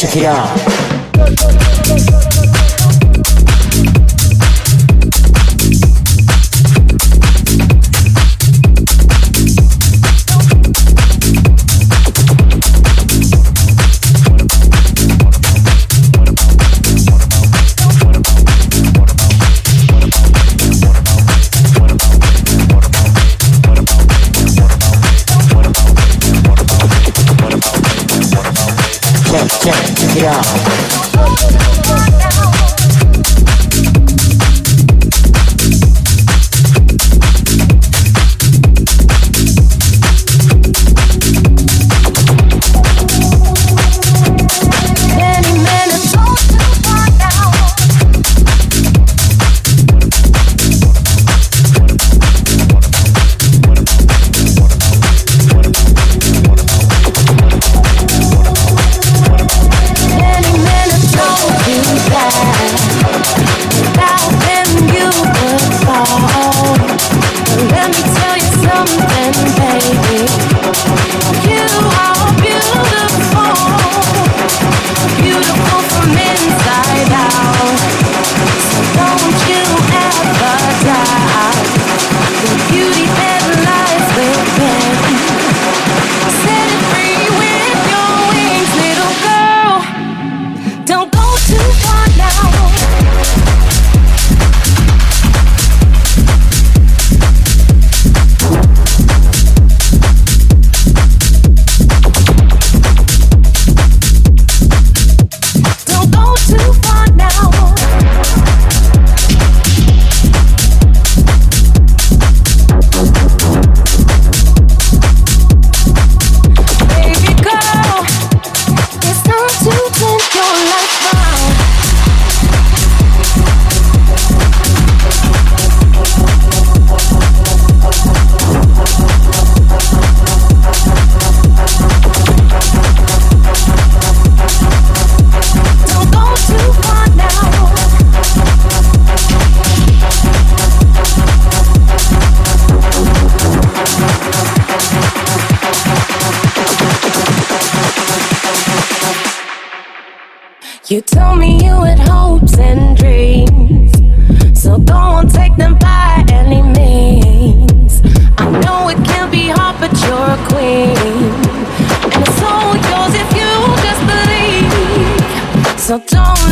se gira Check, it out. You told me you had hopes and dreams, so go on, take them by any means. I know it can be hard, but you're a queen, and it's all yours if you just believe. So don't.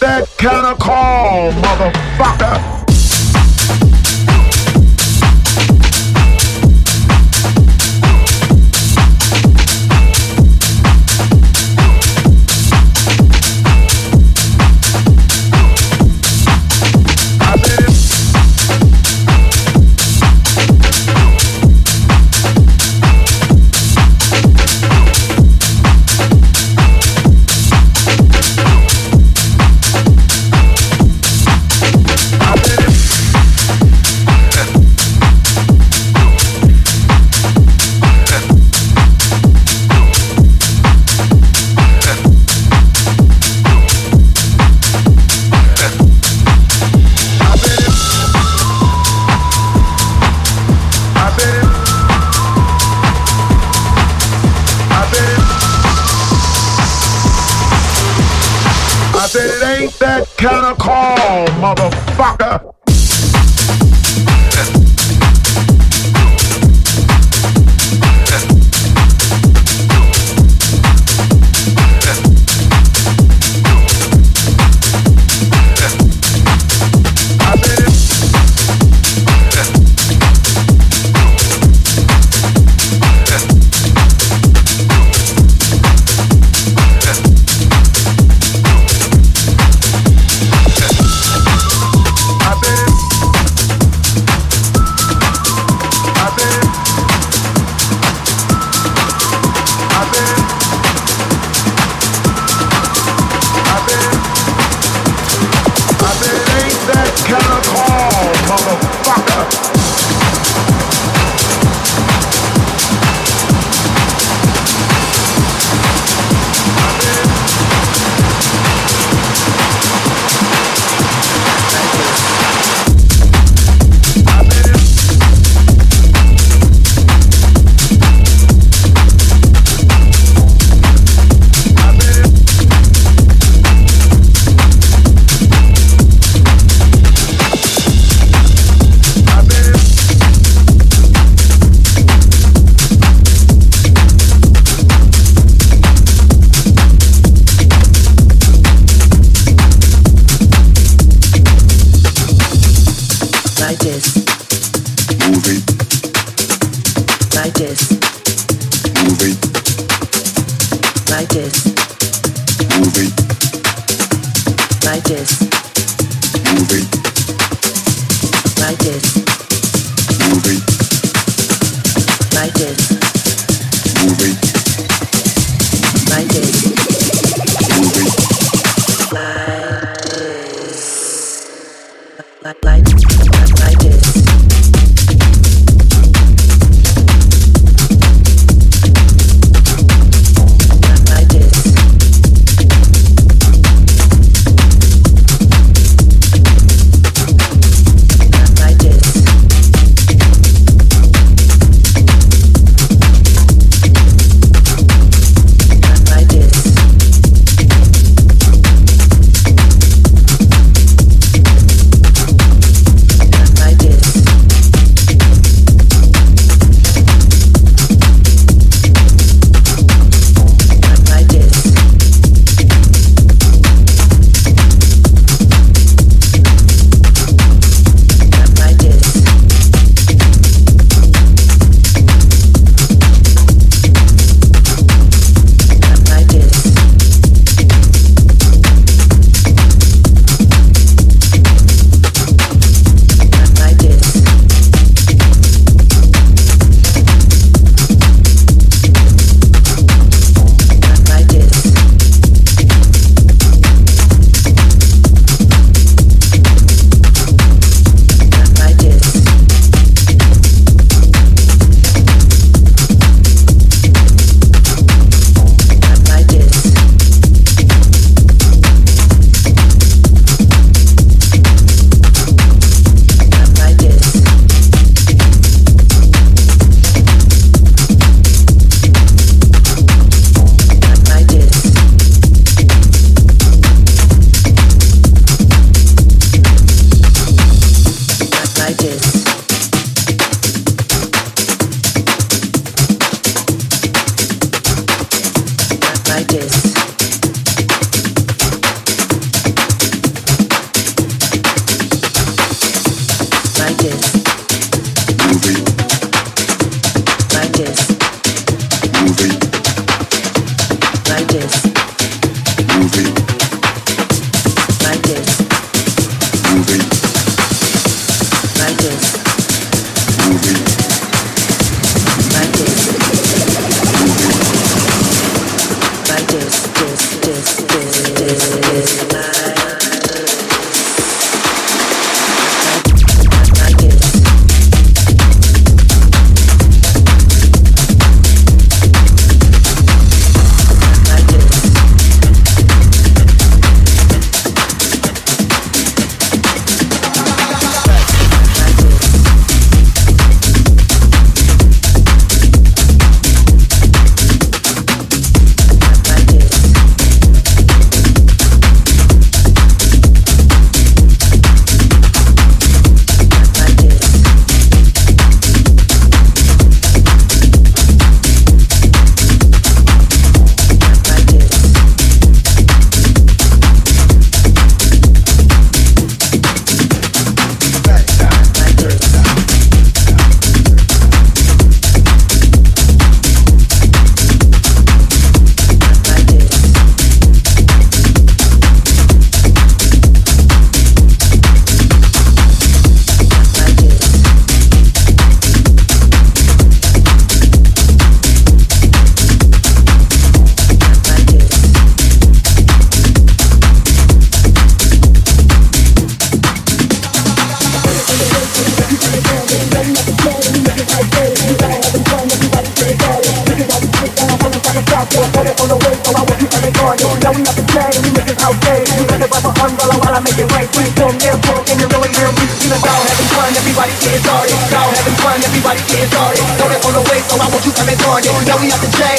that kind of call, motherfucker. this, this, this.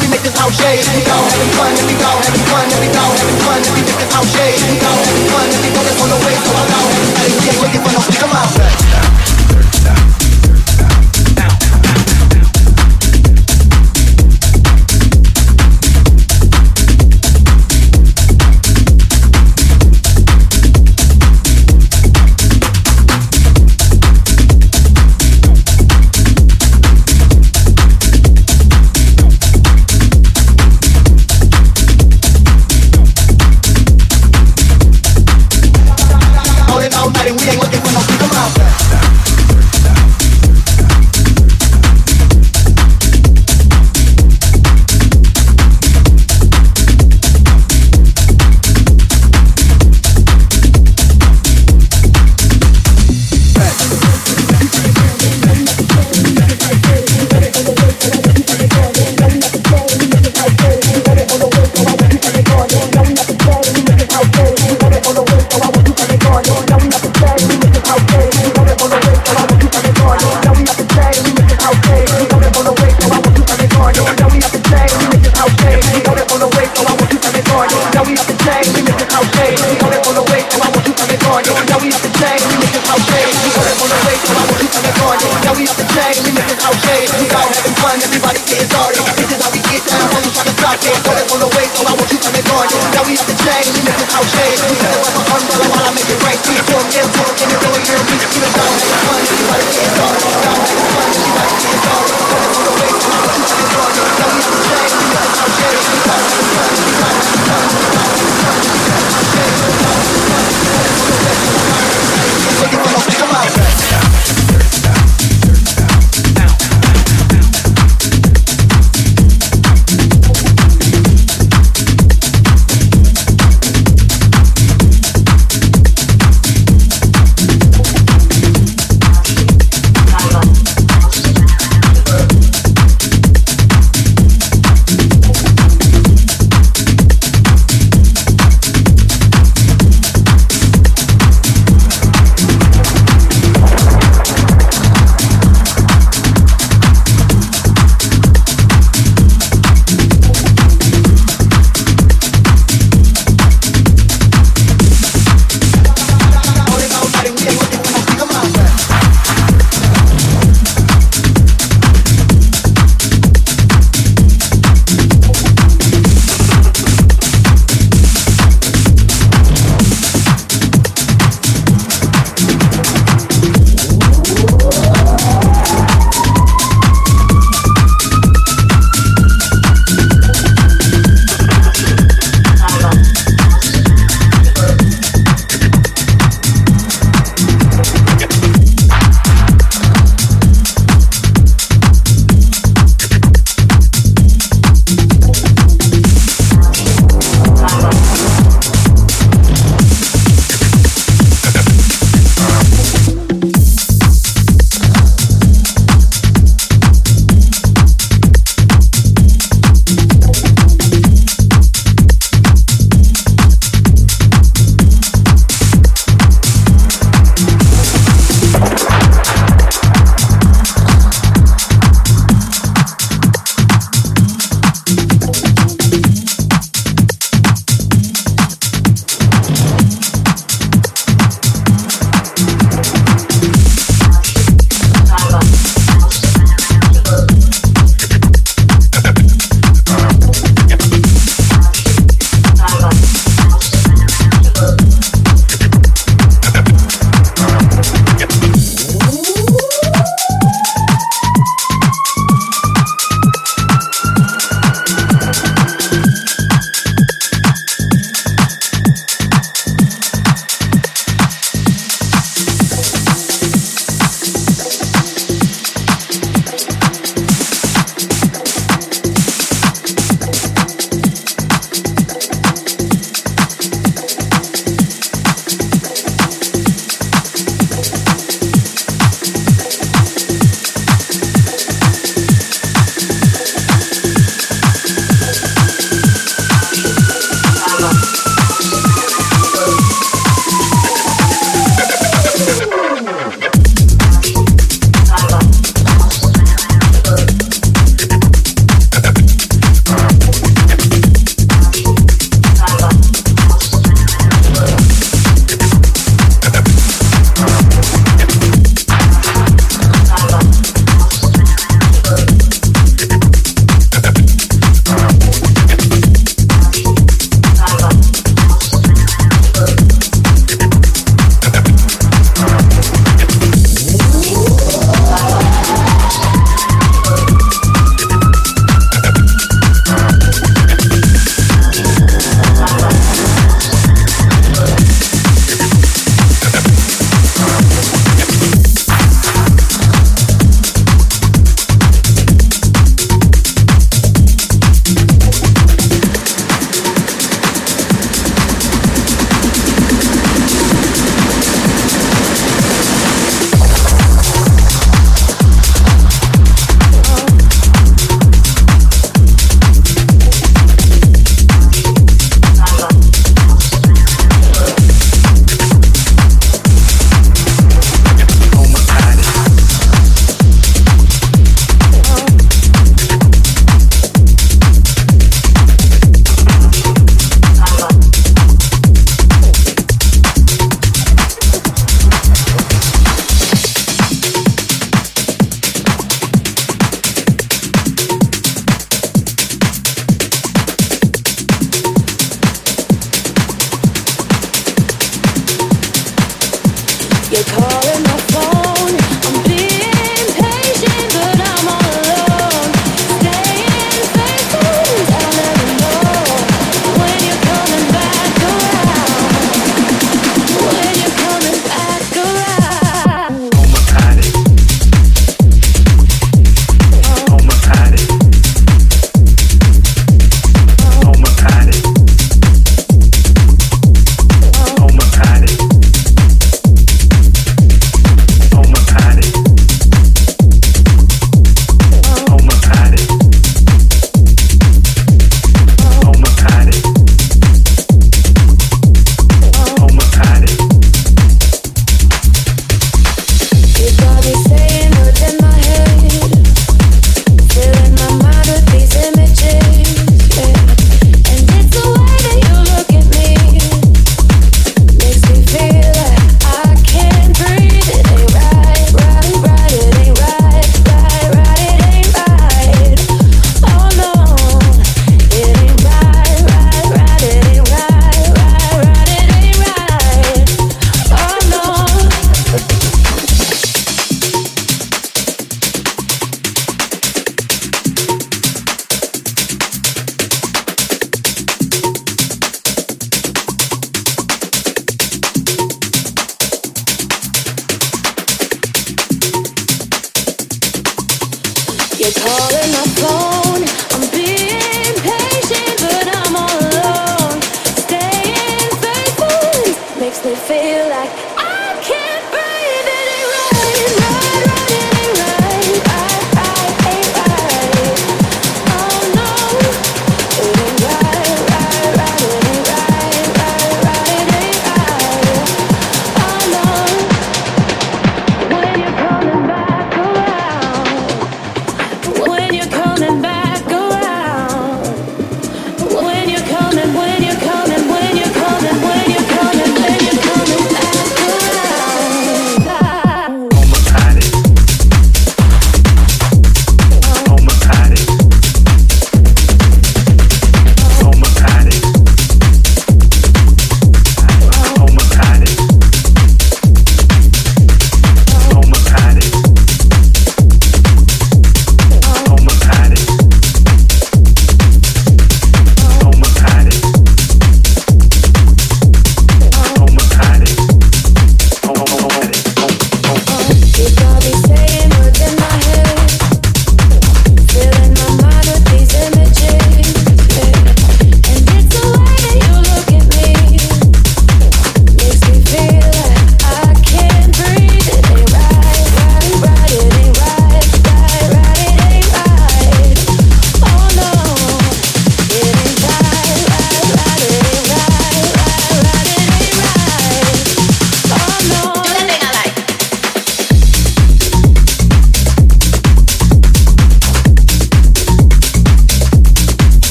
we make this house shake. Here we go, having fun, here we go, having fun, here we go, having fun, here we make this house shake. Here we go, having fun, here we go, that's on the way, so I go. Hey, yeah, looking for no, come out.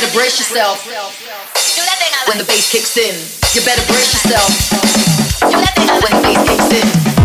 better brace yourself. When the bass kicks in, you better brace yourself. When the bass kicks in.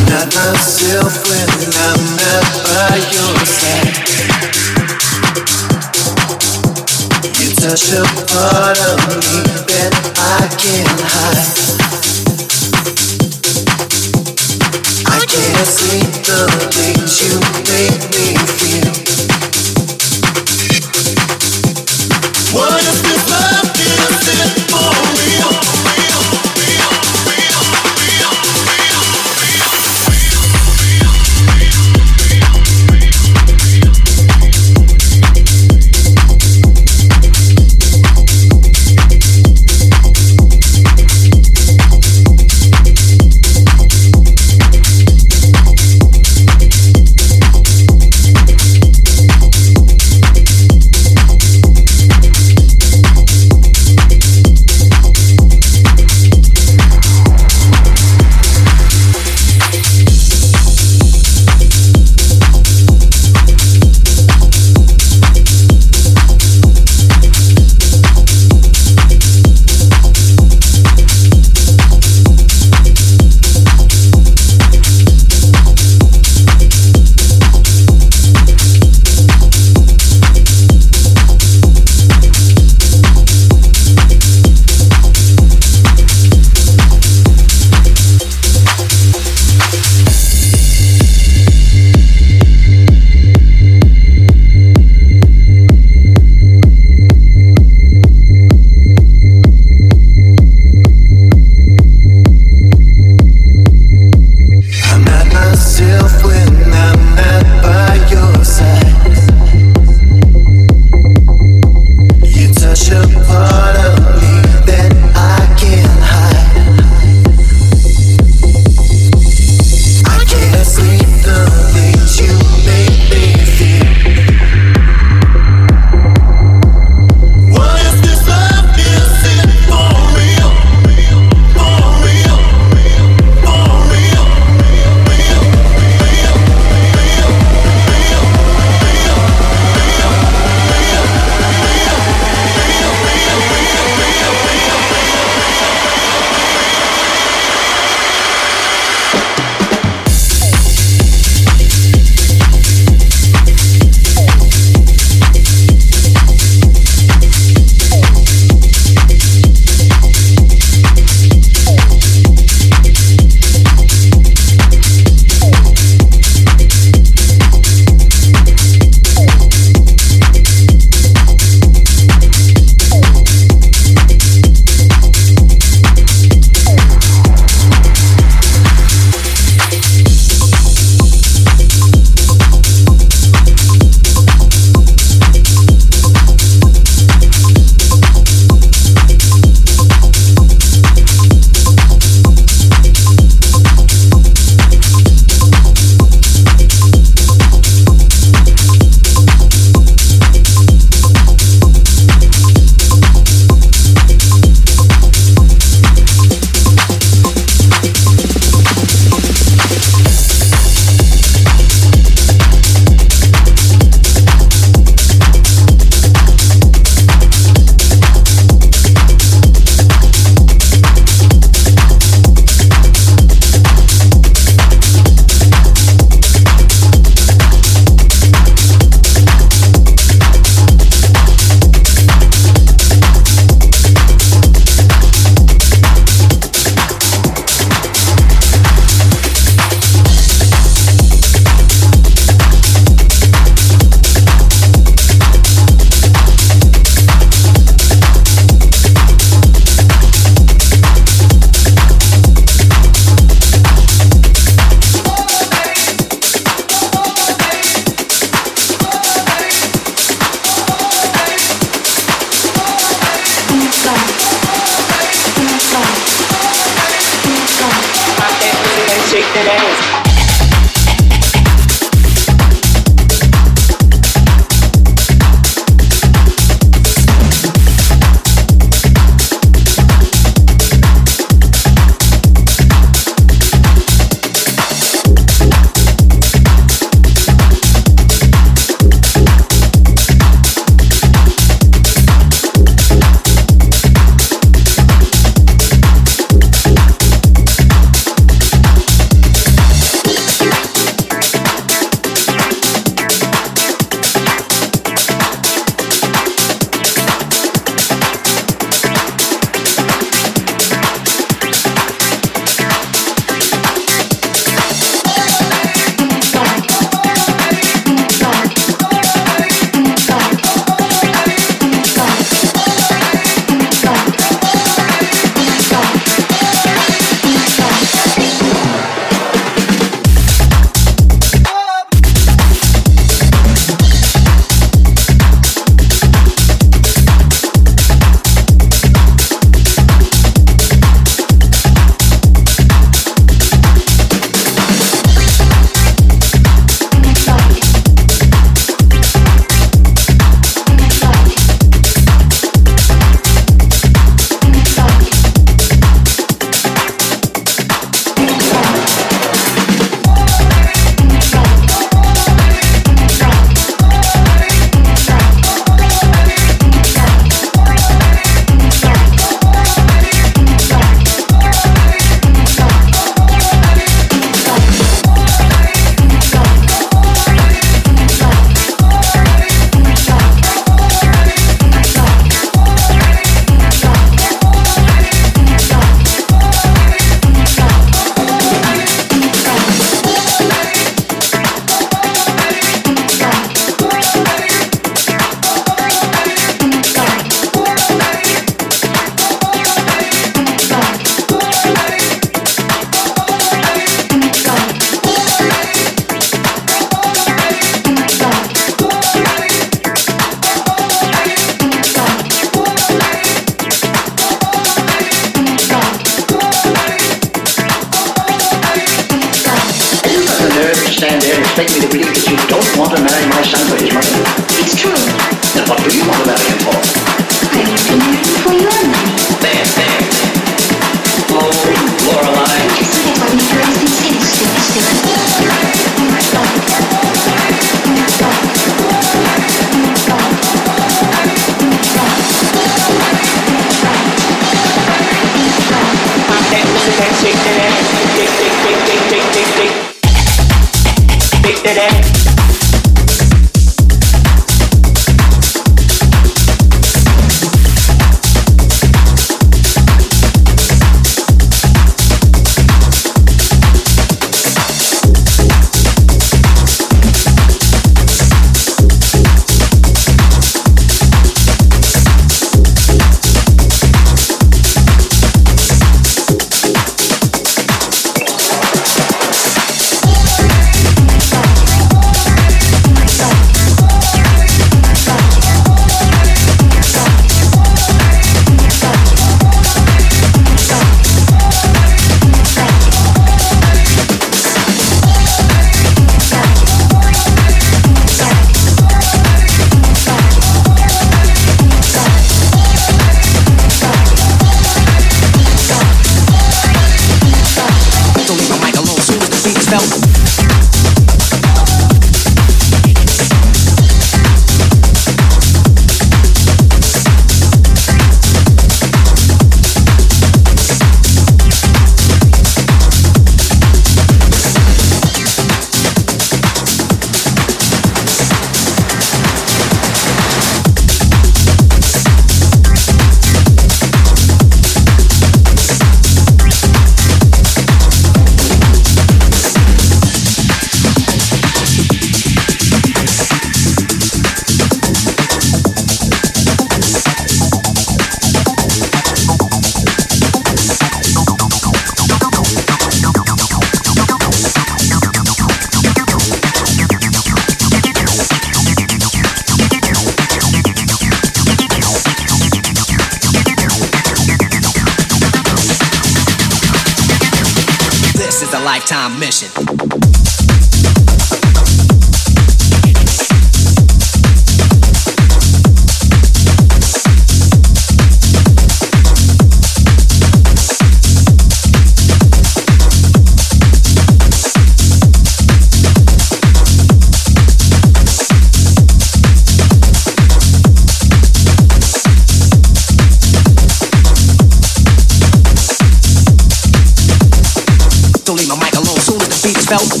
felt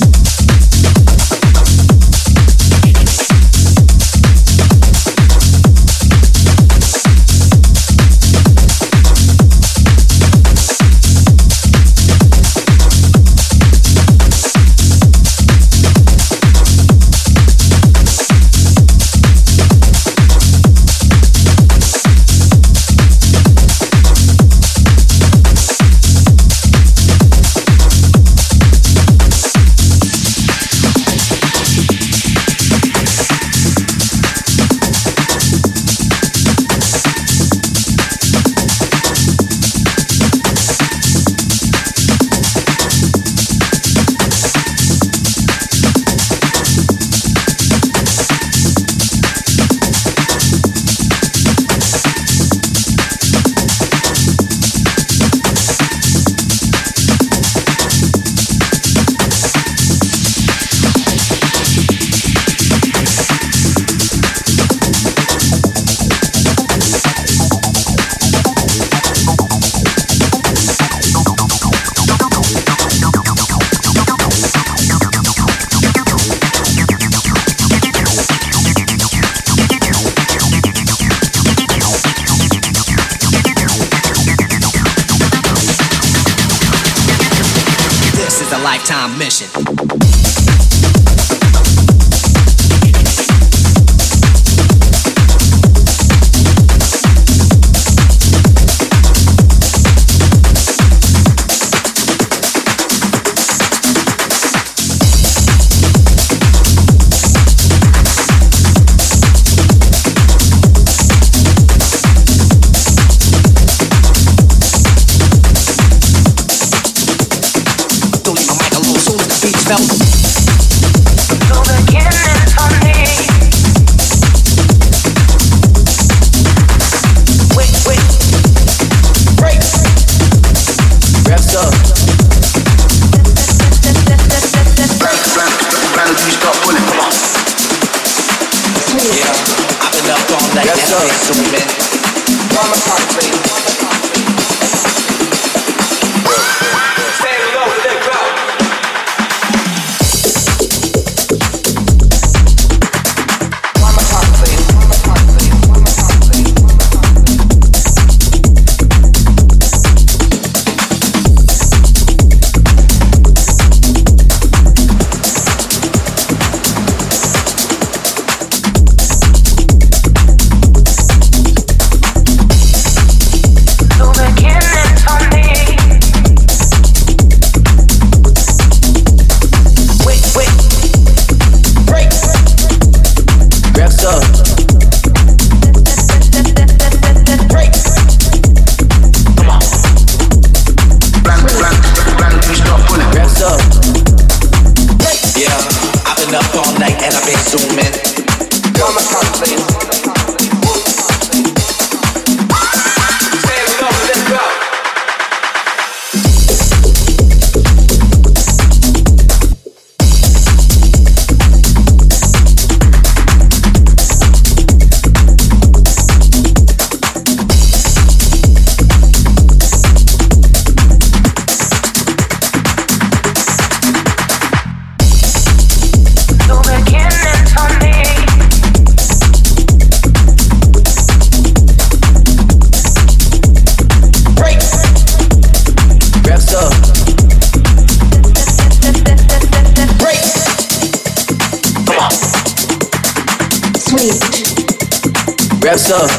Left up?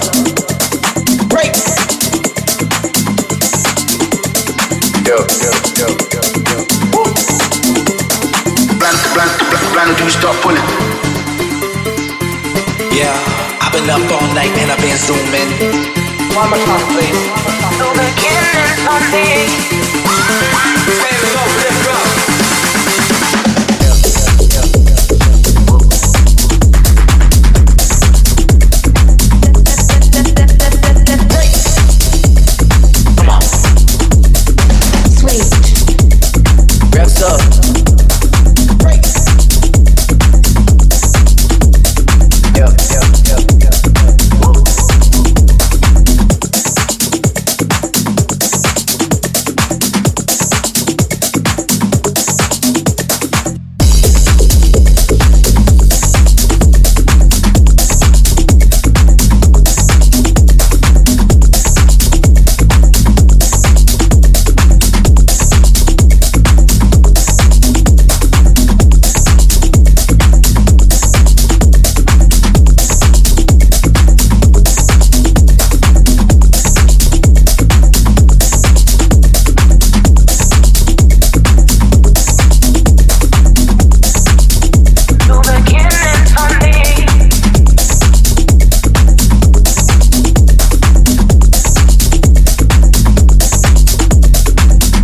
Brakes. Yo, yo, yo, yo, yo. Blank, blank, blank, blank, do you stop pulling? Yeah, I've been up all night and I've been zooming. One more time, please. Over again and on me.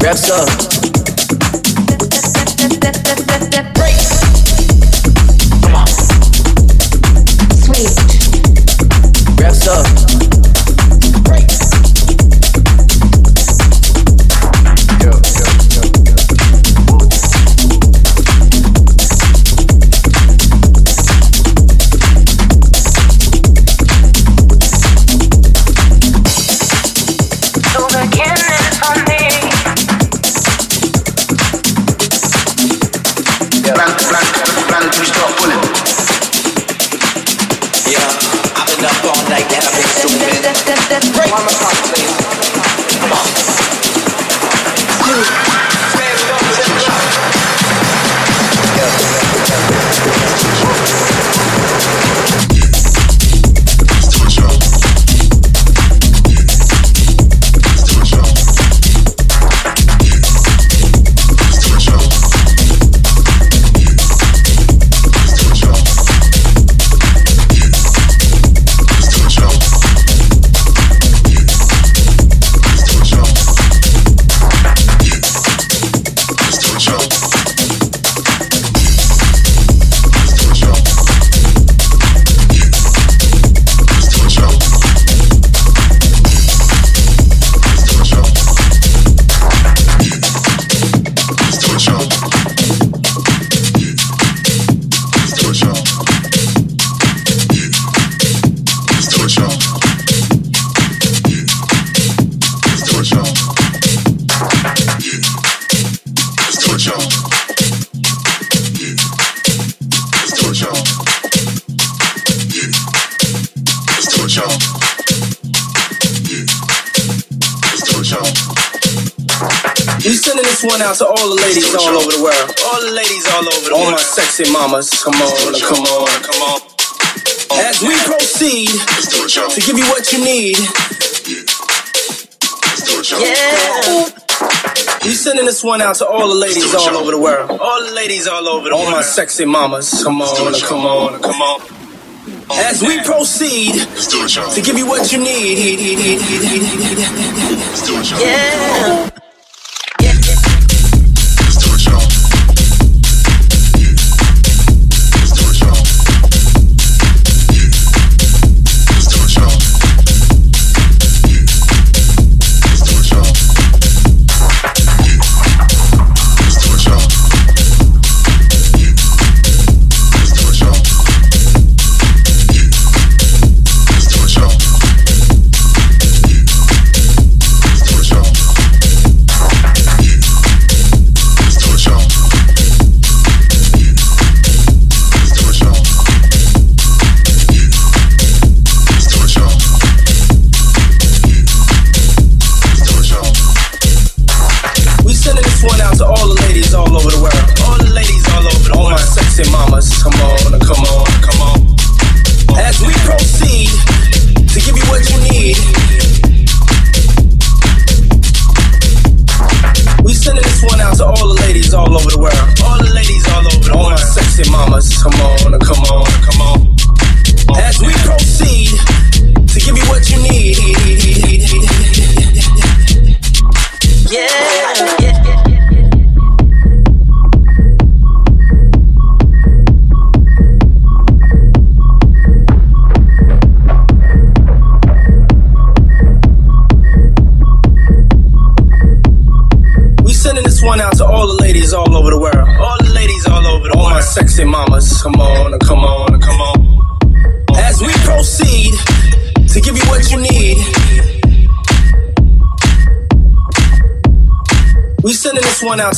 wraps up. Out to all the ladies all over the world. All the ladies all over the world. All my sexy mamas. Come on, come on, come on. As we proceed to give you what you need. Yeah. We sending this one out to all the ladies all over the world. All the ladies all over the world. All my sexy mamas. Come on, come on, come on. As we proceed to give you what you need. Yeah.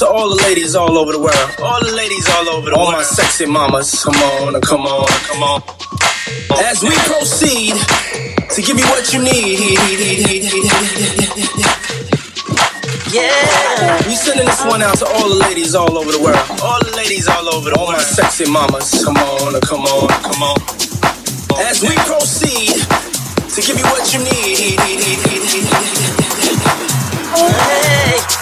To all the ladies all over the world. All the ladies all over the all world. All my sexy mamas. Come on, come on, come on. As we proceed to give you what you need. Yeah. We sending this one out to all the ladies all over the world. All the ladies all over the all world. All my sexy mamas. Come on, come on, come on. As we proceed to give you what you need. Hey.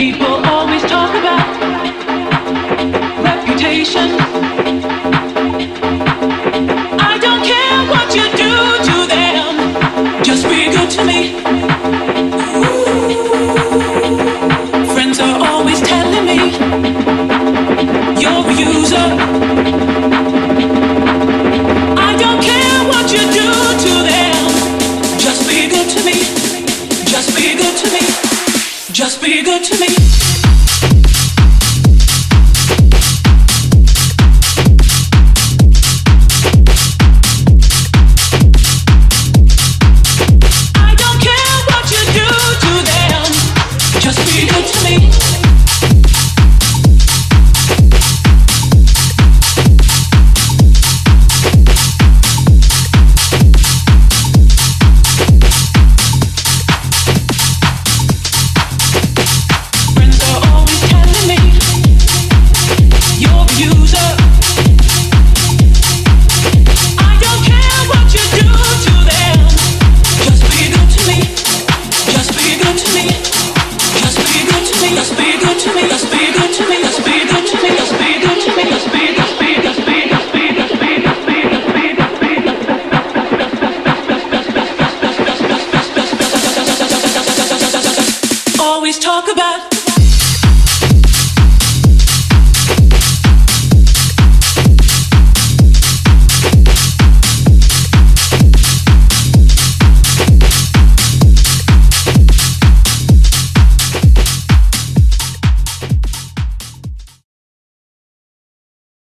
People always talk about reputation.